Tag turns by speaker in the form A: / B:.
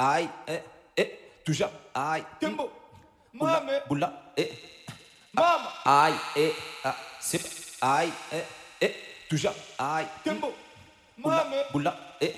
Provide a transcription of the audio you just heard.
A: Aïe, eh, eh, toujours, aïe.
B: Tembo. Mame.
A: boula, eh.
B: Mama.
A: Aïe, eh, ah, sip, aïe, eh, eh, toujours, aïe.
B: Tembo. Mame.
A: boula, eh.